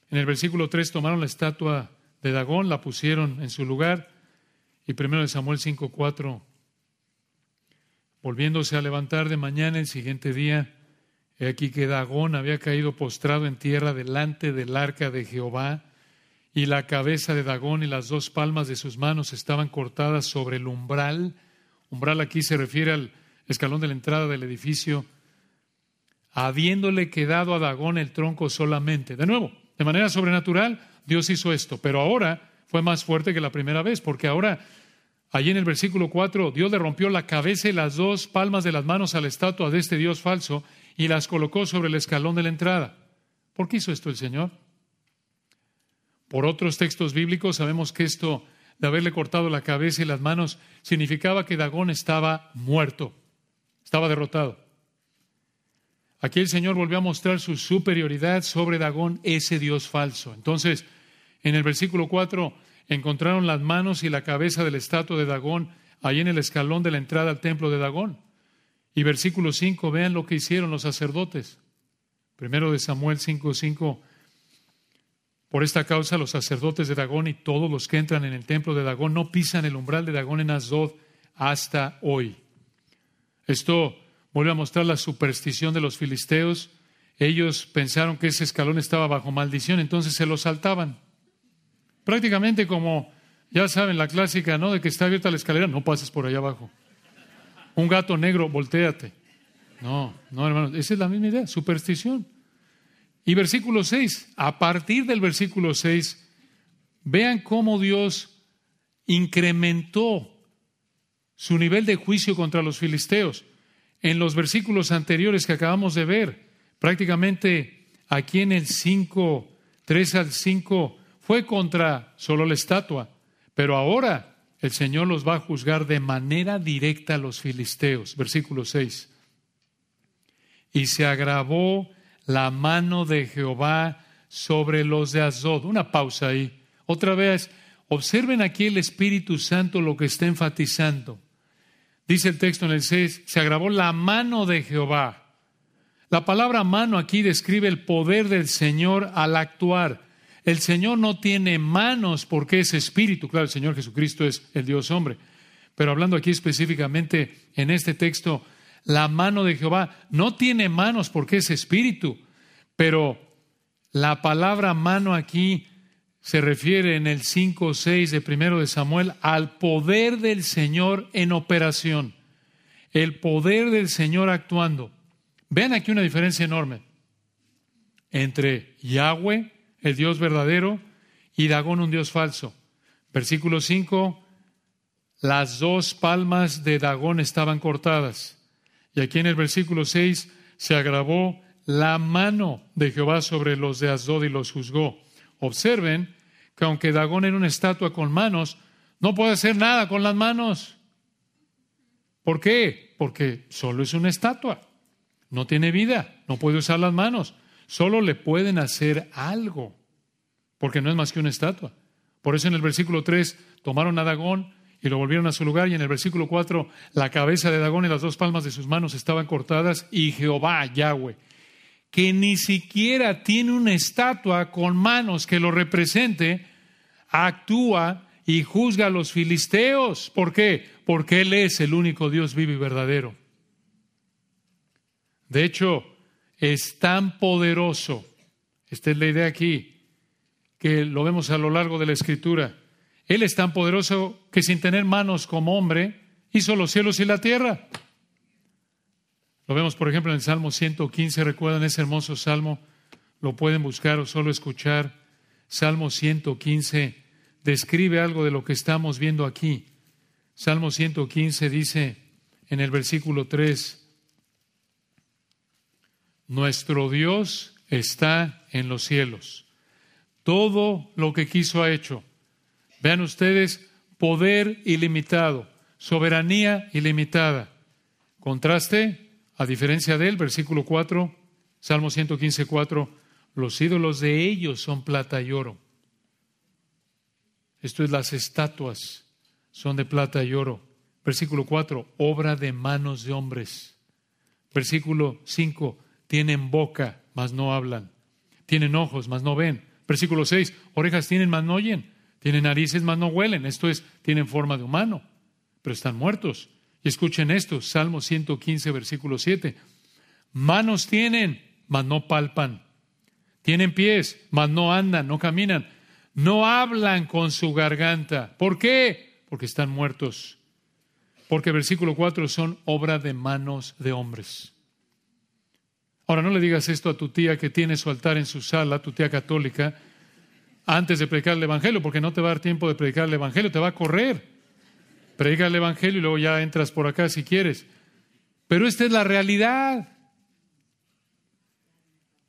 En el versículo 3 tomaron la estatua de Dagón, la pusieron en su lugar. Y 1 Samuel 5.4, volviéndose a levantar de mañana el siguiente día, He aquí que Dagón había caído postrado en tierra delante del arca de Jehová, y la cabeza de Dagón y las dos palmas de sus manos estaban cortadas sobre el umbral. Umbral aquí se refiere al escalón de la entrada del edificio, habiéndole quedado a Dagón el tronco solamente. De nuevo, de manera sobrenatural, Dios hizo esto, pero ahora fue más fuerte que la primera vez, porque ahora, allí en el versículo 4, Dios le rompió la cabeza y las dos palmas de las manos a la estatua de este Dios falso, y las colocó sobre el escalón de la entrada. ¿Por qué hizo esto el Señor? Por otros textos bíblicos sabemos que esto de haberle cortado la cabeza y las manos significaba que Dagón estaba muerto, estaba derrotado. Aquí el Señor volvió a mostrar su superioridad sobre Dagón, ese Dios falso. Entonces, en el versículo 4 encontraron las manos y la cabeza de la estatua de Dagón ahí en el escalón de la entrada al templo de Dagón. Y versículo 5, vean lo que hicieron los sacerdotes. Primero de Samuel 5, 5. Por esta causa los sacerdotes de Dagón y todos los que entran en el templo de Dagón no pisan el umbral de Dagón en Asdod hasta hoy. Esto vuelve a mostrar la superstición de los filisteos. Ellos pensaron que ese escalón estaba bajo maldición, entonces se lo saltaban. Prácticamente como, ya saben, la clásica, ¿no? De que está abierta la escalera, no pases por allá abajo un gato negro, volteate. No, no, hermanos, esa es la misma idea, superstición. Y versículo 6, a partir del versículo 6, vean cómo Dios incrementó su nivel de juicio contra los filisteos. En los versículos anteriores que acabamos de ver, prácticamente aquí en el 5, 3 al 5, fue contra solo la estatua. Pero ahora el Señor los va a juzgar de manera directa a los filisteos. Versículo 6. Y se agravó la mano de Jehová sobre los de Azod. Una pausa ahí. Otra vez, observen aquí el Espíritu Santo lo que está enfatizando. Dice el texto en el 6, se agravó la mano de Jehová. La palabra mano aquí describe el poder del Señor al actuar. El Señor no tiene manos porque es espíritu. Claro, el Señor Jesucristo es el Dios hombre. Pero hablando aquí específicamente en este texto, la mano de Jehová no tiene manos porque es espíritu. Pero la palabra mano aquí se refiere en el 5 o 6 de primero de Samuel al poder del Señor en operación. El poder del Señor actuando. Vean aquí una diferencia enorme entre Yahweh el Dios verdadero, y Dagón un Dios falso. Versículo 5, las dos palmas de Dagón estaban cortadas. Y aquí en el versículo 6 se agravó la mano de Jehová sobre los de Asdod y los juzgó. Observen que aunque Dagón era una estatua con manos, no puede hacer nada con las manos. ¿Por qué? Porque solo es una estatua. No tiene vida, no puede usar las manos. Solo le pueden hacer algo, porque no es más que una estatua. Por eso en el versículo 3 tomaron a Dagón y lo volvieron a su lugar, y en el versículo 4 la cabeza de Dagón y las dos palmas de sus manos estaban cortadas, y Jehová, Yahweh, que ni siquiera tiene una estatua con manos que lo represente, actúa y juzga a los filisteos. ¿Por qué? Porque Él es el único Dios vivo y verdadero. De hecho, es tan poderoso, esta es la idea aquí, que lo vemos a lo largo de la escritura. Él es tan poderoso que sin tener manos como hombre, hizo los cielos y la tierra. Lo vemos, por ejemplo, en el Salmo 115, recuerdan ese hermoso salmo, lo pueden buscar o solo escuchar. Salmo 115 describe algo de lo que estamos viendo aquí. Salmo 115 dice en el versículo 3, nuestro Dios está en los cielos. Todo lo que quiso ha hecho. Vean ustedes, poder ilimitado, soberanía ilimitada. Contraste, a diferencia de él, versículo 4, Salmo 115, 4, los ídolos de ellos son plata y oro. Esto es las estatuas, son de plata y oro. Versículo 4, obra de manos de hombres. Versículo 5, tienen boca, mas no hablan. Tienen ojos, mas no ven. Versículo 6, orejas tienen, mas no oyen. Tienen narices, mas no huelen. Esto es, tienen forma de humano, pero están muertos. Y escuchen esto, Salmo 115, versículo 7. Manos tienen, mas no palpan. Tienen pies, mas no andan, no caminan. No hablan con su garganta. ¿Por qué? Porque están muertos. Porque versículo 4 son obra de manos de hombres. Ahora no le digas esto a tu tía que tiene su altar en su sala, tu tía católica, antes de predicar el Evangelio, porque no te va a dar tiempo de predicar el Evangelio, te va a correr. Predica el Evangelio y luego ya entras por acá si quieres. Pero esta es la realidad.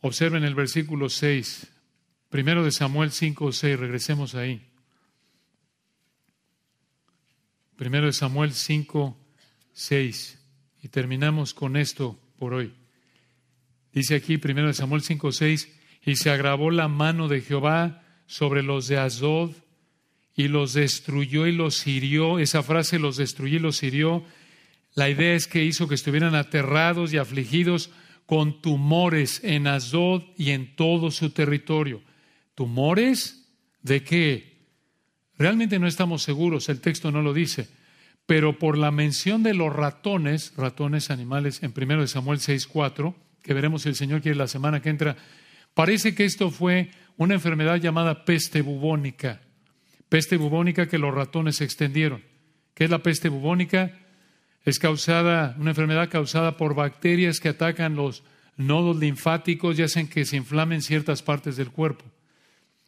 Observen el versículo 6, primero de Samuel 5 o 6, regresemos ahí. Primero de Samuel 5, 6. Y terminamos con esto por hoy. Dice aquí, primero de Samuel 5, 6, y se agravó la mano de Jehová sobre los de Azod y los destruyó y los hirió. Esa frase, los destruyó y los hirió, la idea es que hizo que estuvieran aterrados y afligidos con tumores en Azod y en todo su territorio. ¿Tumores? ¿De qué? Realmente no estamos seguros, el texto no lo dice, pero por la mención de los ratones, ratones animales en 1 Samuel 6, 4, que veremos si el Señor quiere la semana que entra, parece que esto fue una enfermedad llamada peste bubónica. Peste bubónica que los ratones extendieron. ¿Qué es la peste bubónica? Es causada, una enfermedad causada por bacterias que atacan los nodos linfáticos y hacen que se inflamen ciertas partes del cuerpo.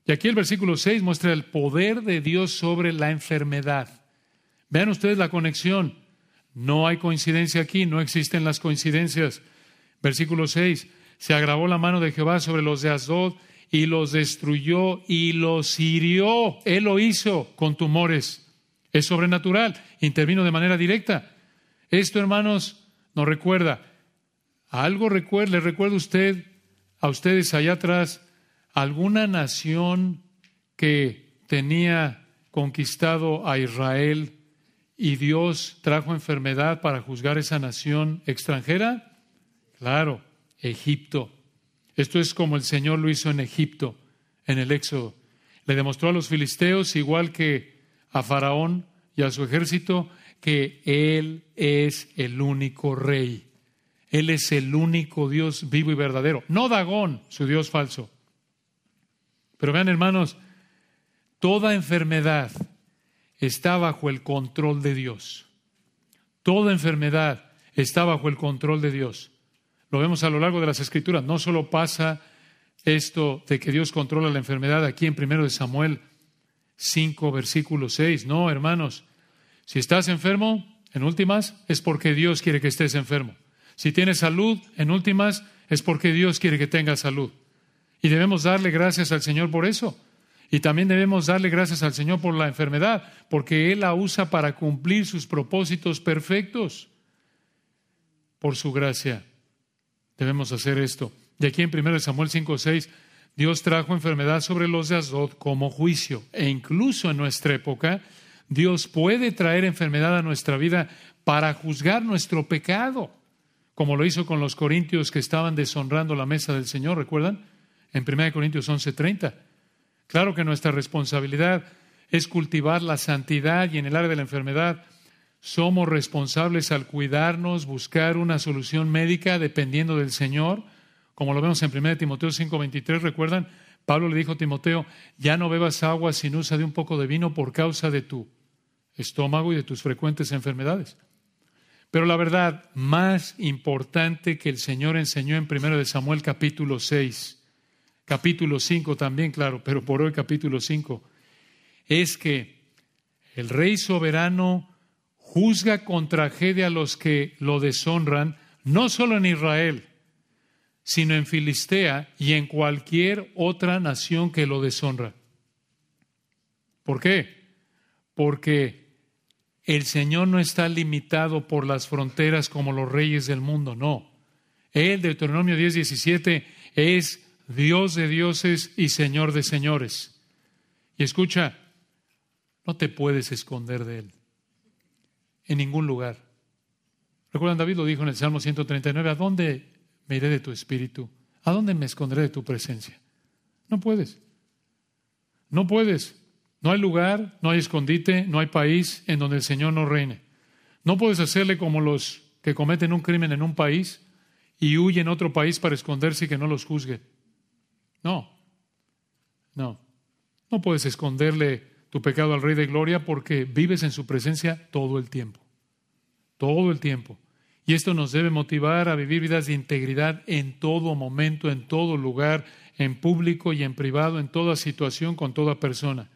Y aquí el versículo 6 muestra el poder de Dios sobre la enfermedad. Vean ustedes la conexión. No hay coincidencia aquí, no existen las coincidencias. Versículo 6, se agravó la mano de Jehová sobre los de Asdod y los destruyó y los hirió. Él lo hizo con tumores. Es sobrenatural. Intervino de manera directa. Esto, hermanos, nos recuerda. Algo recuerda, le recuerda usted, a ustedes allá atrás, alguna nación que tenía conquistado a Israel y Dios trajo enfermedad para juzgar esa nación extranjera? Claro, Egipto. Esto es como el Señor lo hizo en Egipto, en el Éxodo. Le demostró a los filisteos, igual que a Faraón y a su ejército, que Él es el único rey. Él es el único Dios vivo y verdadero. No Dagón, su Dios falso. Pero vean, hermanos, toda enfermedad está bajo el control de Dios. Toda enfermedad está bajo el control de Dios. Lo vemos a lo largo de las escrituras. No solo pasa esto de que Dios controla la enfermedad aquí en 1 de Samuel 5, versículo 6. No, hermanos. Si estás enfermo, en últimas, es porque Dios quiere que estés enfermo. Si tienes salud, en últimas, es porque Dios quiere que tengas salud. Y debemos darle gracias al Señor por eso. Y también debemos darle gracias al Señor por la enfermedad, porque Él la usa para cumplir sus propósitos perfectos. Por su gracia debemos hacer esto. Y aquí en 1 Samuel 5, 6, Dios trajo enfermedad sobre los de Azot como juicio. E incluso en nuestra época, Dios puede traer enfermedad a nuestra vida para juzgar nuestro pecado, como lo hizo con los corintios que estaban deshonrando la mesa del Señor, ¿recuerdan? En 1 Corintios 11:30. Claro que nuestra responsabilidad es cultivar la santidad y en el área de la enfermedad somos responsables al cuidarnos, buscar una solución médica dependiendo del Señor, como lo vemos en 1 Timoteo 5:23, ¿recuerdan? Pablo le dijo a Timoteo, ya no bebas agua sin usa de un poco de vino por causa de tu estómago y de tus frecuentes enfermedades. Pero la verdad más importante que el Señor enseñó en 1 Samuel capítulo 6, capítulo 5 también, claro, pero por hoy capítulo 5, es que el rey soberano juzga con tragedia a los que lo deshonran, no solo en Israel, sino en Filistea y en cualquier otra nación que lo deshonra. ¿Por qué? Porque el Señor no está limitado por las fronteras como los reyes del mundo, no. Él, Deuteronomio 10, 17, es Dios de dioses y Señor de señores. Y escucha, no te puedes esconder de Él en ningún lugar. Recuerdan, David lo dijo en el Salmo 139, ¿a dónde me iré de tu espíritu? ¿A dónde me esconderé de tu presencia? No puedes. No puedes. No hay lugar, no hay escondite, no hay país en donde el Señor no reine. No puedes hacerle como los que cometen un crimen en un país y huyen en otro país para esconderse y que no los juzgue. No, no. No puedes esconderle tu pecado al Rey de Gloria porque vives en su presencia todo el tiempo. Todo el tiempo. Y esto nos debe motivar a vivir vidas de integridad en todo momento, en todo lugar, en público y en privado, en toda situación, con toda persona.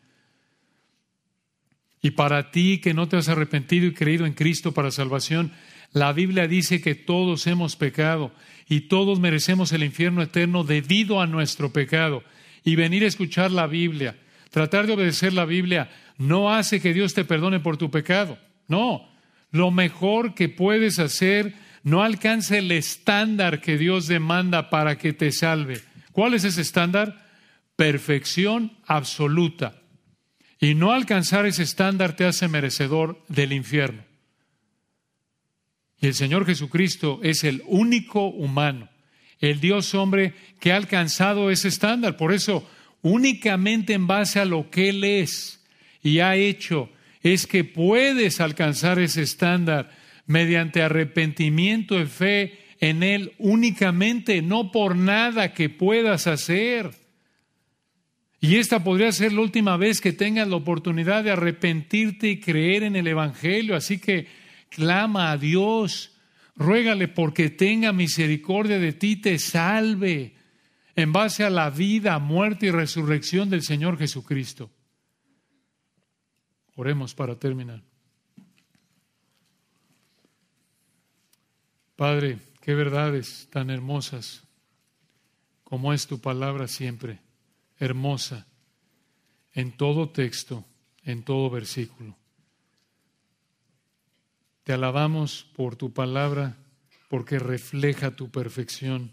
Y para ti que no te has arrepentido y creído en Cristo para salvación, la Biblia dice que todos hemos pecado y todos merecemos el infierno eterno debido a nuestro pecado. Y venir a escuchar la Biblia, tratar de obedecer la Biblia, no hace que Dios te perdone por tu pecado. No, lo mejor que puedes hacer no alcanza el estándar que Dios demanda para que te salve. ¿Cuál es ese estándar? Perfección absoluta. Y no alcanzar ese estándar te hace merecedor del infierno. Y el Señor Jesucristo es el único humano, el Dios hombre que ha alcanzado ese estándar. Por eso, únicamente en base a lo que Él es y ha hecho es que puedes alcanzar ese estándar mediante arrepentimiento y fe en Él únicamente, no por nada que puedas hacer. Y esta podría ser la última vez que tengas la oportunidad de arrepentirte y creer en el Evangelio. Así que clama a Dios, ruégale porque tenga misericordia de ti, te salve en base a la vida, muerte y resurrección del Señor Jesucristo. Oremos para terminar. Padre, qué verdades tan hermosas como es tu palabra siempre. hermosa en todo texto, en todo versículo. Te alabamos por tu palabra, porque refleja tu perfección,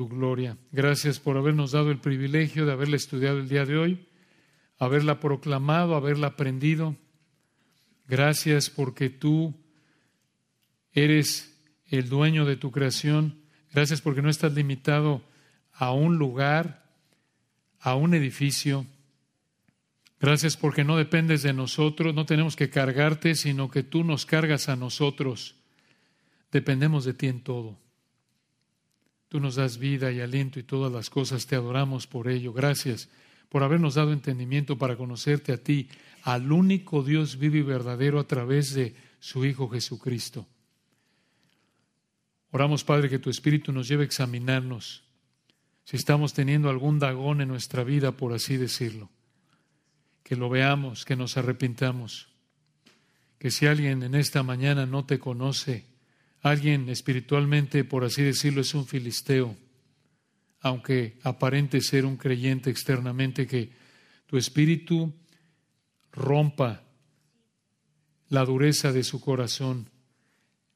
tu gloria. Gracias por habernos dado el privilegio de haberla estudiado el día de hoy, haberla proclamado, haberla aprendido. Gracias porque tú eres el dueño de tu creación. Gracias porque no estás limitado a un lugar, a un edificio. Gracias porque no dependes de nosotros, no tenemos que cargarte, sino que tú nos cargas a nosotros. Dependemos de ti en todo. Tú nos das vida y aliento y todas las cosas, te adoramos por ello. Gracias por habernos dado entendimiento para conocerte a ti, al único Dios vivo y verdadero a través de su Hijo Jesucristo. Oramos, Padre, que tu Espíritu nos lleve a examinarnos si estamos teniendo algún dagón en nuestra vida, por así decirlo. Que lo veamos, que nos arrepintamos. Que si alguien en esta mañana no te conoce, alguien espiritualmente, por así decirlo, es un filisteo, aunque aparente ser un creyente externamente, que tu espíritu rompa la dureza de su corazón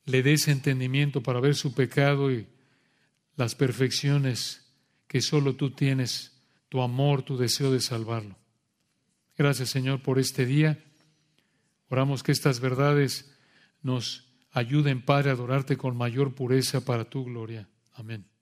le des entendimiento para ver su pecado y las perfecciones que solo tú tienes, tu amor, tu deseo de salvarlo. Gracias Señor por este día. Oramos que estas verdades nos ayuden, Padre, a adorarte con mayor pureza para tu gloria. Amén.